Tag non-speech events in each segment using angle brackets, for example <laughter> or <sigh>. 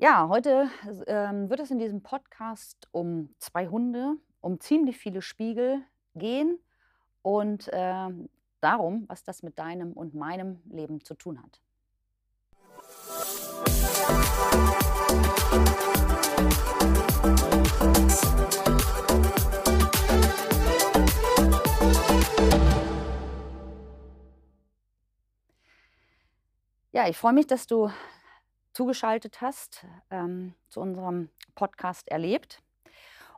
Ja, heute ähm, wird es in diesem Podcast um zwei Hunde, um ziemlich viele Spiegel gehen und ähm, darum, was das mit deinem und meinem Leben zu tun hat. Ja, ich freue mich, dass du zugeschaltet hast ähm, zu unserem Podcast Erlebt.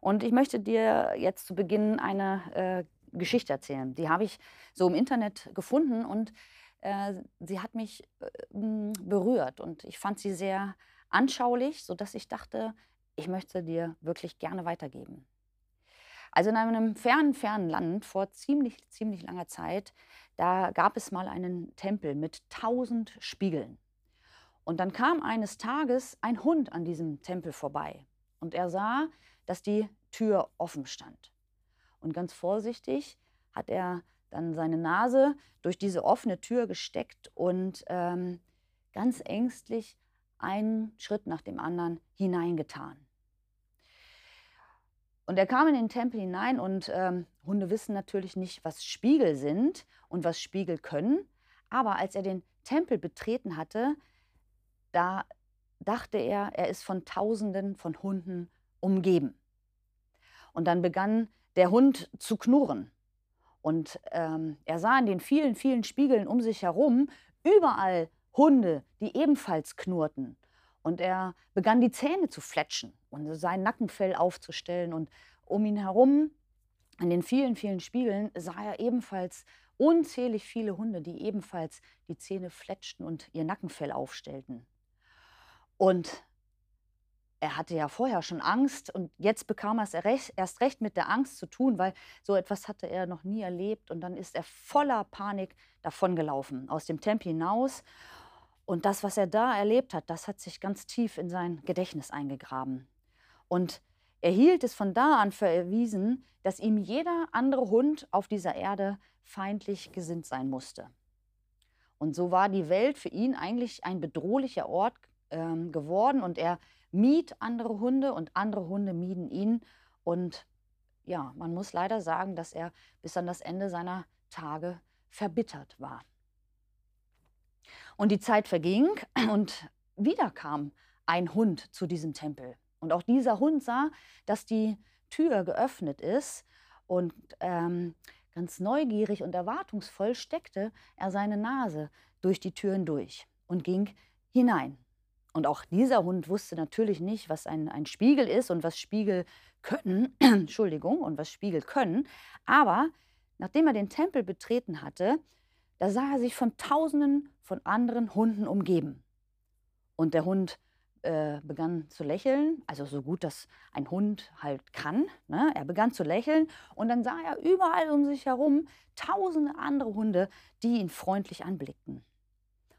Und ich möchte dir jetzt zu Beginn eine äh, Geschichte erzählen. Die habe ich so im Internet gefunden und äh, sie hat mich äh, berührt und ich fand sie sehr anschaulich, sodass ich dachte, ich möchte dir wirklich gerne weitergeben. Also in einem fernen, fernen Land vor ziemlich, ziemlich langer Zeit, da gab es mal einen Tempel mit tausend Spiegeln. Und dann kam eines Tages ein Hund an diesem Tempel vorbei und er sah, dass die Tür offen stand. Und ganz vorsichtig hat er dann seine Nase durch diese offene Tür gesteckt und ähm, ganz ängstlich einen Schritt nach dem anderen hineingetan. Und er kam in den Tempel hinein und ähm, Hunde wissen natürlich nicht, was Spiegel sind und was Spiegel können. Aber als er den Tempel betreten hatte, da dachte er, er ist von Tausenden von Hunden umgeben. Und dann begann der Hund zu knurren. Und ähm, er sah in den vielen, vielen Spiegeln um sich herum überall Hunde, die ebenfalls knurrten. Und er begann die Zähne zu fletschen und sein Nackenfell aufzustellen. Und um ihn herum, in den vielen, vielen Spiegeln, sah er ebenfalls unzählig viele Hunde, die ebenfalls die Zähne fletschten und ihr Nackenfell aufstellten. Und er hatte ja vorher schon Angst und jetzt bekam er es erst recht mit der Angst zu tun, weil so etwas hatte er noch nie erlebt. Und dann ist er voller Panik davongelaufen, aus dem Tempel hinaus. Und das, was er da erlebt hat, das hat sich ganz tief in sein Gedächtnis eingegraben. Und er hielt es von da an für erwiesen, dass ihm jeder andere Hund auf dieser Erde feindlich gesinnt sein musste. Und so war die Welt für ihn eigentlich ein bedrohlicher Ort ähm, geworden und er mied andere Hunde und andere Hunde mieden ihn. Und ja, man muss leider sagen, dass er bis an das Ende seiner Tage verbittert war. Und die Zeit verging <clears throat> und wieder kam ein Hund zu diesem Tempel. Und auch dieser Hund sah, dass die Tür geöffnet ist und ähm, ganz neugierig und erwartungsvoll steckte er seine Nase durch die Türen durch und ging hinein. Und auch dieser Hund wusste natürlich nicht, was ein, ein Spiegel ist und was Spiegel können, <clears throat> Entschuldigung, und was Spiegel können. Aber nachdem er den Tempel betreten hatte, da sah er sich von Tausenden von anderen Hunden umgeben. Und der Hund äh, begann zu lächeln, also so gut das ein Hund halt kann. Ne? Er begann zu lächeln und dann sah er überall um sich herum tausende andere Hunde, die ihn freundlich anblickten.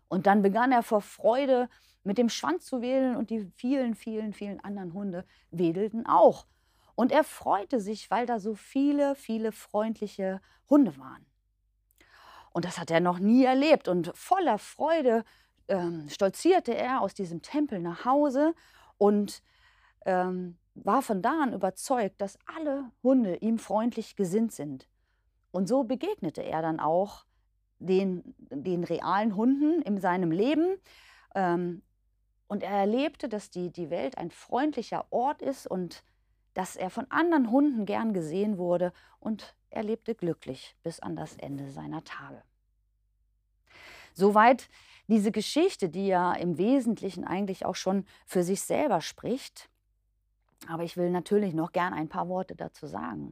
Und dann begann er vor Freude mit dem Schwanz zu wedeln und die vielen, vielen, vielen anderen Hunde wedelten auch. Und er freute sich, weil da so viele, viele freundliche Hunde waren. Und das hat er noch nie erlebt. Und voller Freude ähm, stolzierte er aus diesem Tempel nach Hause und ähm, war von da an überzeugt, dass alle Hunde ihm freundlich gesinnt sind. Und so begegnete er dann auch den, den realen Hunden in seinem Leben. Ähm, und er erlebte, dass die, die Welt ein freundlicher Ort ist und dass er von anderen Hunden gern gesehen wurde und er lebte glücklich bis an das Ende seiner Tage. Soweit diese Geschichte, die ja im Wesentlichen eigentlich auch schon für sich selber spricht. Aber ich will natürlich noch gern ein paar Worte dazu sagen.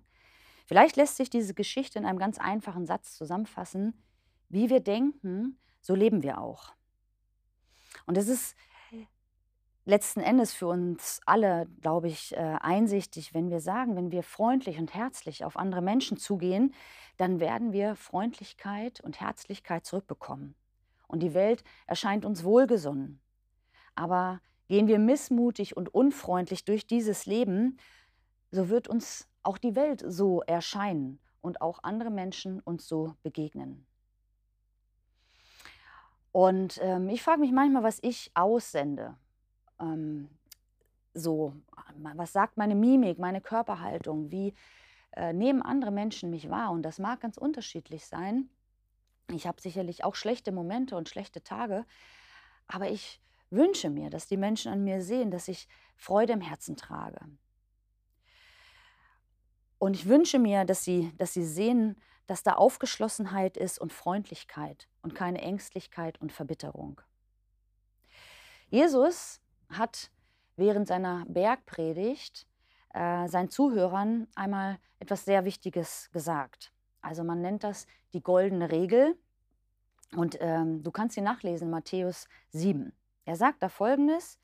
Vielleicht lässt sich diese Geschichte in einem ganz einfachen Satz zusammenfassen. Wie wir denken, so leben wir auch. Und es ist letzten Endes für uns alle, glaube ich, äh, einsichtig, wenn wir sagen, wenn wir freundlich und herzlich auf andere Menschen zugehen, dann werden wir Freundlichkeit und Herzlichkeit zurückbekommen. Und die Welt erscheint uns wohlgesonnen. Aber gehen wir missmutig und unfreundlich durch dieses Leben, so wird uns auch die Welt so erscheinen und auch andere Menschen uns so begegnen. Und ähm, ich frage mich manchmal, was ich aussende, ähm, so? Was sagt meine Mimik, meine Körperhaltung? Wie äh, nehmen andere Menschen mich wahr? Und das mag ganz unterschiedlich sein. Ich habe sicherlich auch schlechte Momente und schlechte Tage, aber ich wünsche mir, dass die Menschen an mir sehen, dass ich Freude im Herzen trage. Und ich wünsche mir, dass sie, dass sie sehen, dass da Aufgeschlossenheit ist und Freundlichkeit und keine Ängstlichkeit und Verbitterung. Jesus hat während seiner Bergpredigt äh, seinen Zuhörern einmal etwas sehr Wichtiges gesagt. Also man nennt das die goldene Regel. Und ähm, du kannst sie nachlesen Matthäus 7. Er sagt da folgendes,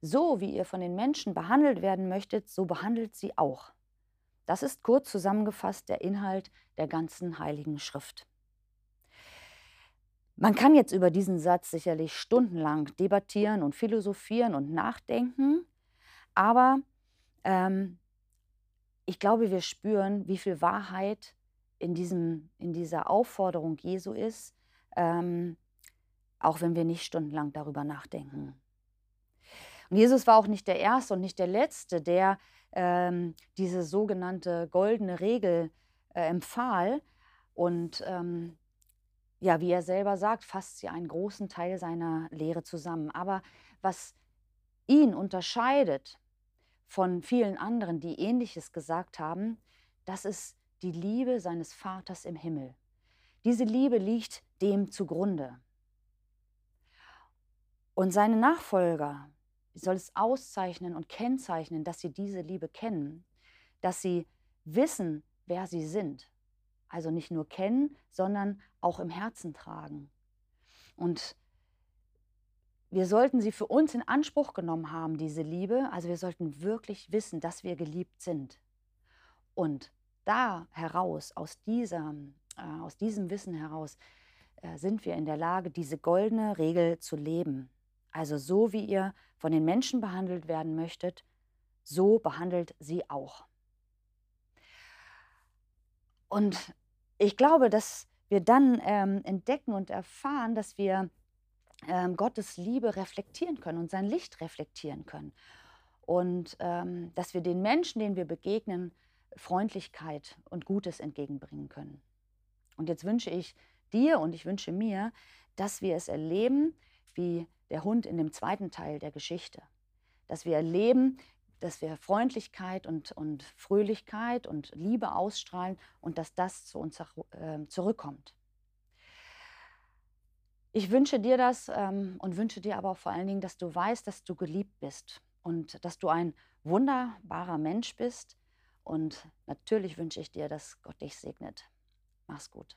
so wie ihr von den Menschen behandelt werden möchtet, so behandelt sie auch. Das ist kurz zusammengefasst der Inhalt der ganzen heiligen Schrift. Man kann jetzt über diesen Satz sicherlich stundenlang debattieren und philosophieren und nachdenken, aber ähm, ich glaube, wir spüren, wie viel Wahrheit in, diesem, in dieser Aufforderung Jesu ist, ähm, auch wenn wir nicht stundenlang darüber nachdenken. Und Jesus war auch nicht der Erste und nicht der Letzte, der ähm, diese sogenannte goldene Regel äh, empfahl. Und ähm, ja, wie er selber sagt, fasst sie einen großen Teil seiner Lehre zusammen. Aber was ihn unterscheidet von vielen anderen, die ähnliches gesagt haben, das ist die Liebe seines Vaters im Himmel. Diese Liebe liegt dem zugrunde. Und seine Nachfolger soll es auszeichnen und kennzeichnen, dass sie diese Liebe kennen, dass sie wissen, wer sie sind. Also nicht nur kennen, sondern auch im Herzen tragen. Und wir sollten sie für uns in Anspruch genommen haben, diese Liebe. Also wir sollten wirklich wissen, dass wir geliebt sind. Und da heraus, aus, dieser, äh, aus diesem Wissen heraus, äh, sind wir in der Lage, diese goldene Regel zu leben. Also so wie ihr von den Menschen behandelt werden möchtet, so behandelt sie auch. Und ich glaube, dass wir dann ähm, entdecken und erfahren, dass wir ähm, Gottes Liebe reflektieren können und sein Licht reflektieren können. Und ähm, dass wir den Menschen, denen wir begegnen, Freundlichkeit und Gutes entgegenbringen können. Und jetzt wünsche ich dir und ich wünsche mir, dass wir es erleben, wie der Hund in dem zweiten Teil der Geschichte. Dass wir erleben, dass wir Freundlichkeit und, und Fröhlichkeit und Liebe ausstrahlen und dass das zu uns äh, zurückkommt. Ich wünsche dir das ähm, und wünsche dir aber vor allen Dingen, dass du weißt, dass du geliebt bist und dass du ein wunderbarer Mensch bist. Und natürlich wünsche ich dir, dass Gott dich segnet. Mach's gut.